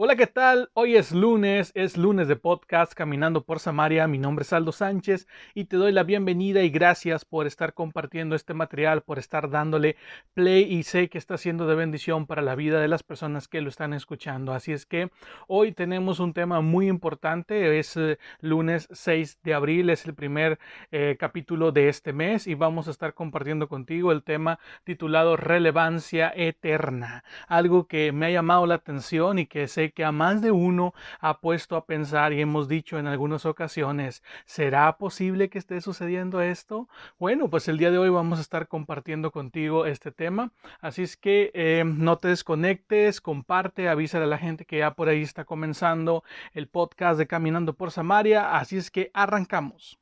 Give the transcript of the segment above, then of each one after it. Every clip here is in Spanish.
Hola, ¿qué tal? Hoy es lunes, es lunes de podcast Caminando por Samaria. Mi nombre es Aldo Sánchez y te doy la bienvenida y gracias por estar compartiendo este material, por estar dándole play y sé que está siendo de bendición para la vida de las personas que lo están escuchando. Así es que hoy tenemos un tema muy importante, es eh, lunes 6 de abril, es el primer eh, capítulo de este mes y vamos a estar compartiendo contigo el tema titulado Relevancia Eterna, algo que me ha llamado la atención y que sé que a más de uno ha puesto a pensar y hemos dicho en algunas ocasiones, ¿será posible que esté sucediendo esto? Bueno, pues el día de hoy vamos a estar compartiendo contigo este tema, así es que eh, no te desconectes, comparte, avisa a la gente que ya por ahí está comenzando el podcast de Caminando por Samaria, así es que arrancamos.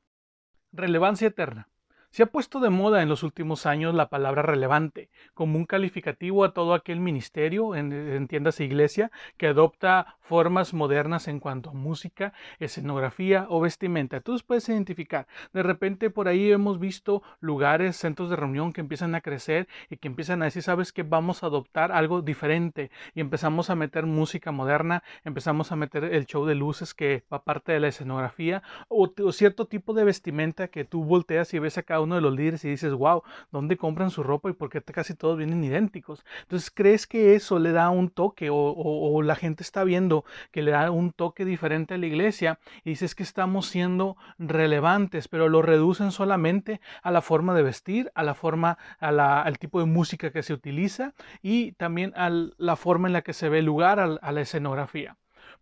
Relevancia eterna. Se ha puesto de moda en los últimos años la palabra relevante como un calificativo a todo aquel ministerio, en, tiendas e iglesia, que adopta formas modernas en cuanto a música, escenografía o vestimenta. Tú puedes identificar. De repente por ahí hemos visto lugares, centros de reunión que empiezan a crecer y que empiezan a decir, sabes que vamos a adoptar algo diferente y empezamos a meter música moderna, empezamos a meter el show de luces que va parte de la escenografía o, o cierto tipo de vestimenta que tú volteas y ves a cada uno de los líderes y dices, wow, ¿dónde compran su ropa y por qué casi todos vienen idénticos? Entonces, ¿crees que eso le da un toque o, la gente está viendo que le da un toque diferente a la iglesia y dices que estamos siendo relevantes, pero lo reducen solamente a la forma de vestir, a la forma, al tipo de música que se utiliza y también a la forma en la que se ve el lugar, a la escenografía?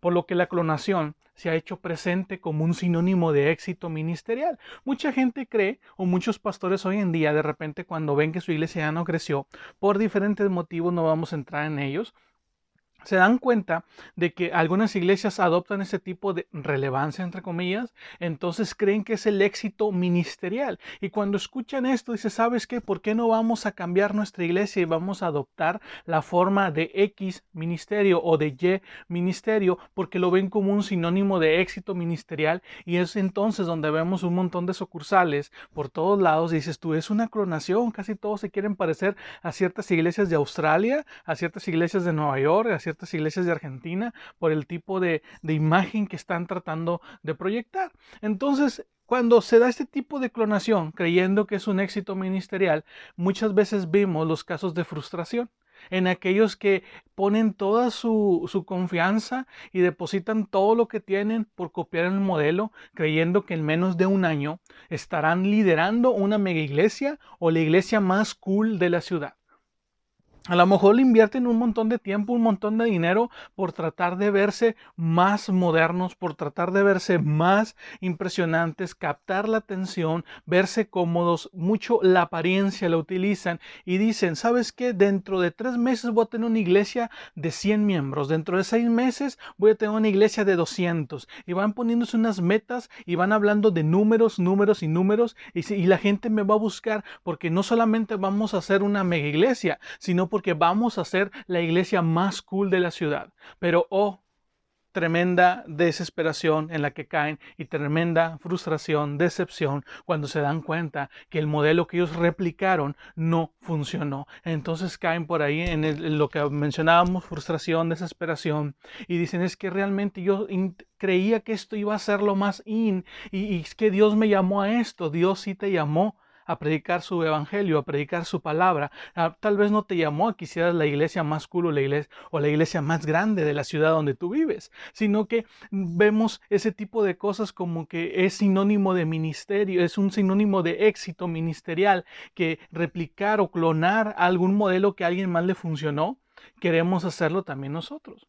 Por lo que la clonación se ha hecho presente como un sinónimo de éxito ministerial. Mucha gente cree, o muchos pastores hoy en día, de repente cuando ven que su iglesia ya no creció, por diferentes motivos, no vamos a entrar en ellos, se dan cuenta de que algunas iglesias adoptan ese tipo de relevancia, entre comillas, entonces creen que es el éxito ministerial. Y cuando escuchan esto, dice, ¿sabes qué? ¿Por qué no vamos a cambiar nuestra iglesia y vamos a adoptar la forma de X ministerio o de Y ministerio? Porque lo ven como un sinónimo de éxito ministerial y es entonces donde vemos un montón de sucursales por todos lados. Y dices, tú, es una clonación, casi todos se quieren parecer a ciertas iglesias de Australia, a ciertas iglesias de Nueva York, a ciertas iglesias de Argentina por el tipo de, imagen que están tratando de proyectar. Entonces, cuando se da este tipo de clonación, creyendo que es un éxito ministerial, muchas veces vemos los casos de frustración en aquellos que ponen toda su, confianza y depositan todo lo que tienen por copiar el modelo, creyendo que en menos de un año estarán liderando una mega iglesia o la iglesia más cool de la ciudad. A lo mejor le invierten un montón de tiempo, un montón de dinero por tratar de verse más modernos, por tratar de verse más impresionantes, captar la atención, verse cómodos, mucho la apariencia la utilizan y dicen, ¿sabes qué? Dentro de tres meses voy a tener una iglesia de 100 miembros, dentro de seis meses voy a tener una iglesia de 200 y van poniéndose unas metas y van hablando de números, números y números y, y la gente me va a buscar porque no solamente vamos a hacer una mega iglesia, sino porque vamos a ser la iglesia más cool de la ciudad. Pero, oh, tremenda desesperación en la que caen y tremenda frustración, decepción cuando se dan cuenta que el modelo que ellos replicaron no funcionó. Entonces caen por ahí en, lo que mencionábamos, frustración, desesperación y dicen es que realmente yo creía que esto iba a ser lo más in y, y es que Dios me llamó a esto, Dios sí te llamó a predicar su evangelio, a predicar su palabra. Ah, tal vez no te llamó a que hicieras la iglesia más cool o la iglesia, o la iglesia más grande de la ciudad donde tú vives, sino que vemos ese tipo de cosas como que es sinónimo de ministerio, es un sinónimo de éxito ministerial, que replicar o clonar algún modelo que a alguien más le funcionó, queremos hacerlo también nosotros.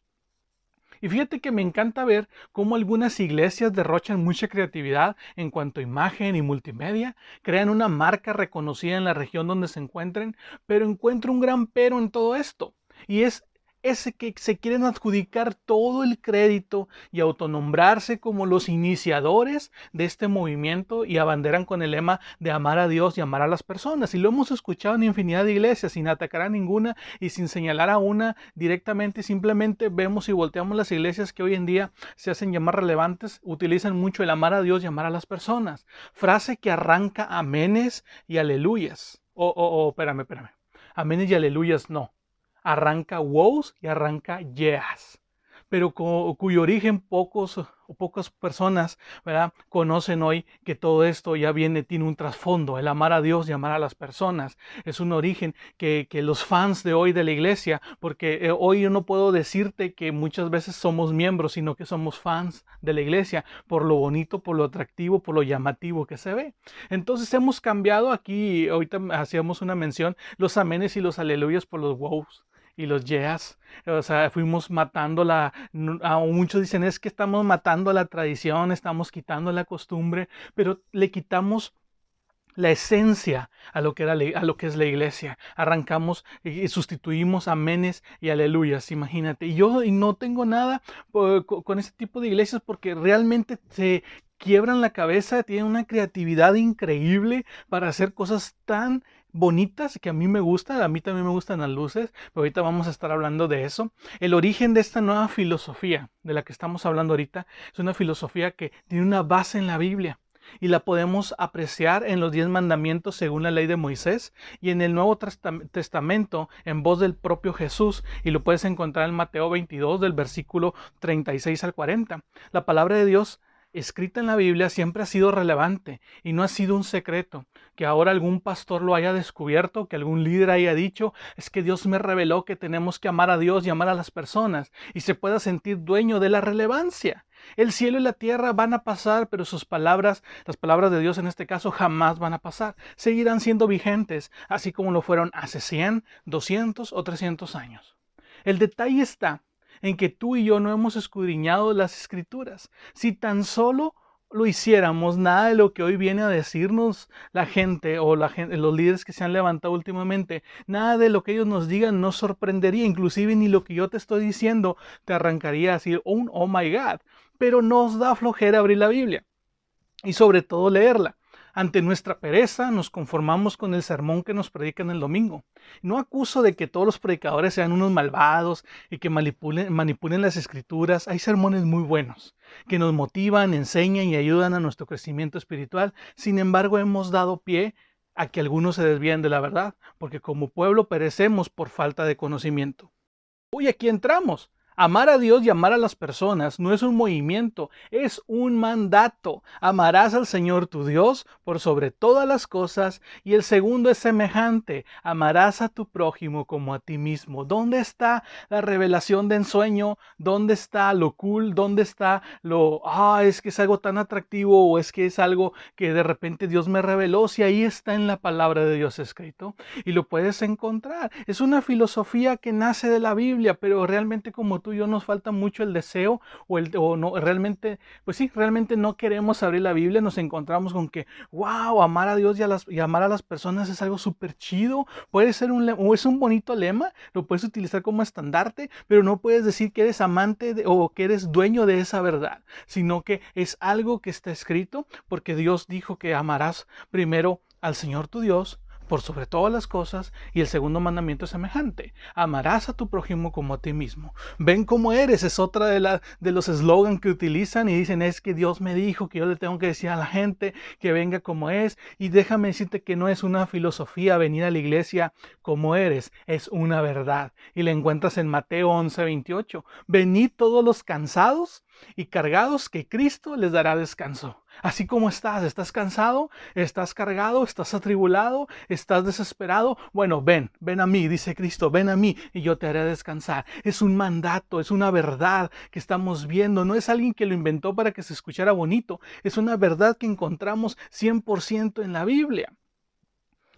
Y fíjate que me encanta ver cómo algunas iglesias derrochan mucha creatividad en cuanto a imagen y multimedia, crean una marca reconocida en la región donde se encuentren, pero encuentro un gran pero en todo esto. Y es ese que se quieren adjudicar todo el crédito y autonombrarse como los iniciadores de este movimiento y abanderan con el lema de amar a Dios y amar a las personas. Y lo hemos escuchado en infinidad de iglesias sin atacar a ninguna y sin señalar a una directamente. Simplemente vemos y volteamos las iglesias que hoy en día se hacen llamar relevantes, utilizan mucho el amar a Dios y amar a las personas. Frase que arranca amenes y aleluyas. O, oh, oh, espérame, espérame. Amenes y aleluyas no arranca wows y arranca yeahs, pero cuyo origen pocos o pocas personas ¿verdad? conocen hoy que todo esto ya viene, tiene un trasfondo, el amar a Dios y amar a las personas. Es un origen que, que los fans de hoy de la iglesia, porque eh, hoy yo no puedo decirte que muchas veces somos miembros, sino que somos fans de la iglesia por lo bonito, por lo atractivo, por lo llamativo que se ve. Entonces hemos cambiado aquí, ahorita hacíamos una mención, los amenes y los aleluyas por los wows y los yeas. O sea, fuimos matando la. muchos dicen es que estamos matando la tradición, estamos quitando la costumbre, pero le quitamos la esencia a lo que, era, a lo que es la iglesia. Arrancamos y sustituimos amenes y aleluyas, imagínate. Y yo no tengo nada con este tipo de iglesias porque realmente se quiebran la cabeza, tienen una creatividad increíble para hacer cosas tan bonitas que a mí me gustan, a mí también me gustan las luces, pero ahorita vamos a estar hablando de eso. El origen de esta nueva filosofía de la que estamos hablando ahorita es una filosofía que tiene una base en la Biblia y la podemos apreciar en los diez mandamientos según la ley de Moisés y en el Nuevo Testamento en voz del propio Jesús y lo puedes encontrar en Mateo 22 del versículo 36 al 40. La palabra de Dios escrita en la Biblia siempre ha sido relevante y no ha sido un secreto. Que ahora algún pastor lo haya descubierto, que algún líder haya dicho, es que Dios me reveló que tenemos que amar a Dios y amar a las personas y se pueda sentir dueño de la relevancia. El cielo y la tierra van a pasar, pero sus palabras, las palabras de Dios en este caso, jamás van a pasar. Seguirán siendo vigentes, así como lo fueron hace 100, 200 o 300 años. El detalle está en que tú y yo no hemos escudriñado las escrituras. Si tan solo lo hiciéramos, nada de lo que hoy viene a decirnos la gente o los líderes que se han levantado últimamente, nada de lo que ellos nos digan nos sorprendería, inclusive ni lo que yo te estoy diciendo te arrancaría a decir un oh my god, pero nos da flojera abrir la Biblia y sobre todo leerla. Ante nuestra pereza nos conformamos con el sermón que nos predican el domingo. No acuso de que todos los predicadores sean unos malvados y que manipulen, las escrituras. Hay sermones muy buenos que nos motivan, enseñan y ayudan a nuestro crecimiento espiritual. Sin embargo, hemos dado pie a que algunos se desvíen de la verdad, porque como pueblo perecemos por falta de conocimiento. Hoy aquí entramos. Amar a Dios y amar a las personas no es un movimiento, es un mandato. Amarás al Señor tu Dios por sobre todas las cosas. Y el segundo es semejante, amarás a tu prójimo como a ti mismo. ¿Dónde está la revelación de ensueño? ¿Dónde está lo cool? ¿Dónde está lo, ah, es que es algo tan atractivo o es que es algo que de repente Dios me reveló? Si ahí está en la palabra de Dios escrito y lo puedes encontrar. Es una filosofía que nace de la Biblia, pero realmente como tú y yo nos falta mucho el deseo o, el, o no, realmente, pues sí, realmente no queremos abrir la Biblia, nos encontramos con que, wow, amar a Dios y, a las, y amar a las personas es algo súper chido, puede ser un, o es un bonito lema, lo puedes utilizar como estandarte, pero no puedes decir que eres amante o que eres dueño de esa verdad, sino que es algo que está escrito porque Dios dijo que amarás primero al Señor tu Dios por sobre todas las cosas, y el segundo mandamiento es semejante, amarás a tu prójimo como a ti mismo. Ven cómo eres, es otra de, la, de los eslogans que utilizan y dicen es que Dios me dijo que yo le tengo que decir a la gente que venga como es, y déjame decirte que no es una filosofía venir a la iglesia como eres, es una verdad. Y la encuentras en Mateo 11, 28. Venid todos los cansados y cargados que Cristo les dará descanso. Así como estás, estás cansado, estás cargado, estás atribulado, estás desesperado. Bueno, ven, ven a mí, dice Cristo, ven a mí y yo te haré descansar. Es un mandato, es una verdad que estamos viendo. No es alguien que lo inventó para que se escuchara bonito, es una verdad que encontramos 100% en la Biblia.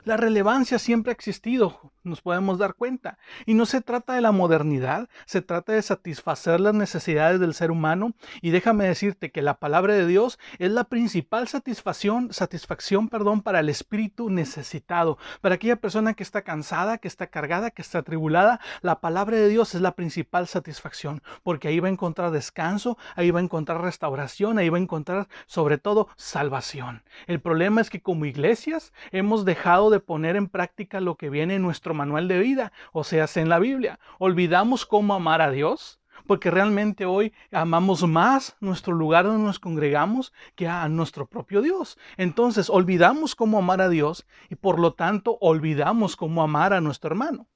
La relevancia siempre ha existido, nos podemos dar cuenta. Y no se trata de la modernidad, se trata de satisfacer las necesidades del ser humano. Y déjame decirte que la palabra de Dios es la principal satisfacción, satisfacción, perdón, para el espíritu necesitado, para aquella persona que está cansada, que está cargada, que está tribulada. La palabra de Dios es la principal satisfacción, porque ahí va a encontrar descanso, ahí va a encontrar restauración, ahí va a encontrar sobre todo salvación. El problema es que como iglesias hemos dejado de poner en práctica lo que viene en nuestro manual de vida, o sea, en la Biblia. Olvidamos cómo amar a Dios, porque realmente hoy amamos más nuestro lugar donde nos congregamos que a nuestro propio Dios. Entonces, olvidamos cómo amar a Dios y por lo tanto olvidamos cómo amar a nuestro hermano.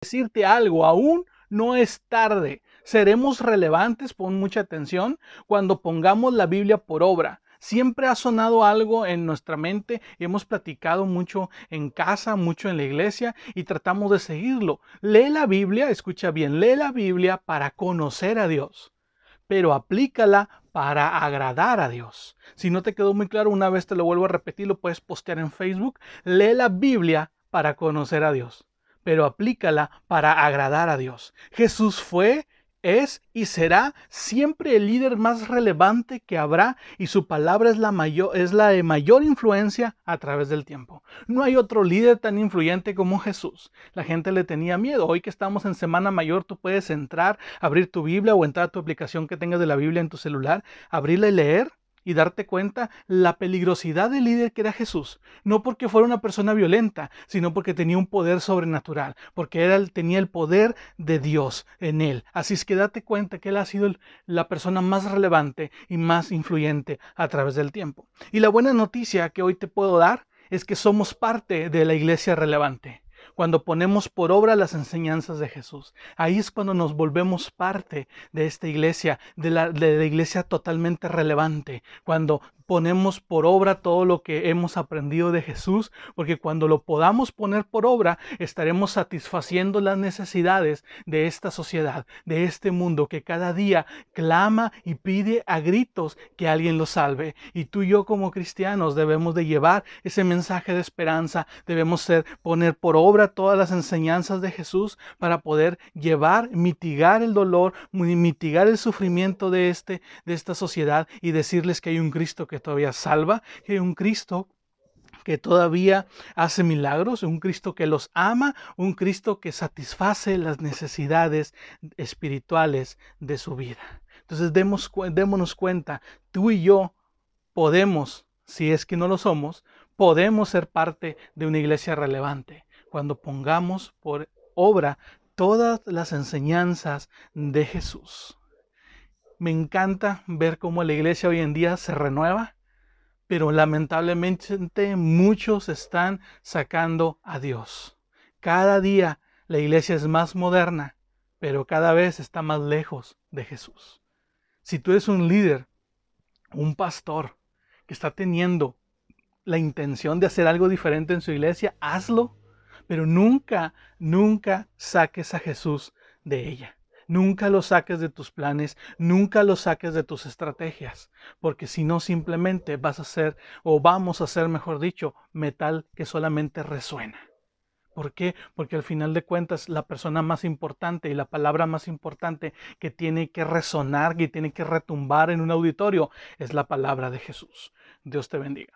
Decirte algo, aún no es tarde. Seremos relevantes, pon mucha atención, cuando pongamos la Biblia por obra. Siempre ha sonado algo en nuestra mente, hemos platicado mucho en casa, mucho en la iglesia y tratamos de seguirlo. Lee la Biblia, escucha bien, lee la Biblia para conocer a Dios, pero aplícala para agradar a Dios. Si no te quedó muy claro, una vez te lo vuelvo a repetir, lo puedes postear en Facebook. Lee la Biblia para conocer a Dios, pero aplícala para agradar a Dios. Jesús fue es y será siempre el líder más relevante que habrá y su palabra es la, mayor, es la de mayor influencia a través del tiempo. No hay otro líder tan influyente como Jesús. La gente le tenía miedo. Hoy que estamos en Semana Mayor, tú puedes entrar, abrir tu Biblia o entrar a tu aplicación que tengas de la Biblia en tu celular, abrirla y leer y darte cuenta la peligrosidad del líder que era Jesús. No porque fuera una persona violenta, sino porque tenía un poder sobrenatural, porque era, tenía el poder de Dios en él. Así es que date cuenta que él ha sido la persona más relevante y más influyente a través del tiempo. Y la buena noticia que hoy te puedo dar es que somos parte de la iglesia relevante cuando ponemos por obra las enseñanzas de Jesús. Ahí es cuando nos volvemos parte de esta iglesia, de la, de la iglesia totalmente relevante, cuando ponemos por obra todo lo que hemos aprendido de Jesús, porque cuando lo podamos poner por obra, estaremos satisfaciendo las necesidades de esta sociedad, de este mundo que cada día clama y pide a gritos que alguien lo salve. Y tú y yo como cristianos debemos de llevar ese mensaje de esperanza, debemos ser poner por obra todas las enseñanzas de Jesús para poder llevar, mitigar el dolor, mitigar el sufrimiento de este de esta sociedad y decirles que hay un Cristo que todavía salva, que hay un Cristo que todavía hace milagros, un Cristo que los ama, un Cristo que satisface las necesidades espirituales de su vida. Entonces demos, démonos cuenta, tú y yo podemos, si es que no lo somos, podemos ser parte de una iglesia relevante cuando pongamos por obra todas las enseñanzas de Jesús. Me encanta ver cómo la iglesia hoy en día se renueva, pero lamentablemente muchos están sacando a Dios. Cada día la iglesia es más moderna, pero cada vez está más lejos de Jesús. Si tú eres un líder, un pastor que está teniendo la intención de hacer algo diferente en su iglesia, hazlo, pero nunca, nunca saques a Jesús de ella. Nunca lo saques de tus planes, nunca lo saques de tus estrategias, porque si no simplemente vas a ser, o vamos a ser, mejor dicho, metal que solamente resuena. ¿Por qué? Porque al final de cuentas la persona más importante y la palabra más importante que tiene que resonar, y tiene que retumbar en un auditorio es la palabra de Jesús. Dios te bendiga.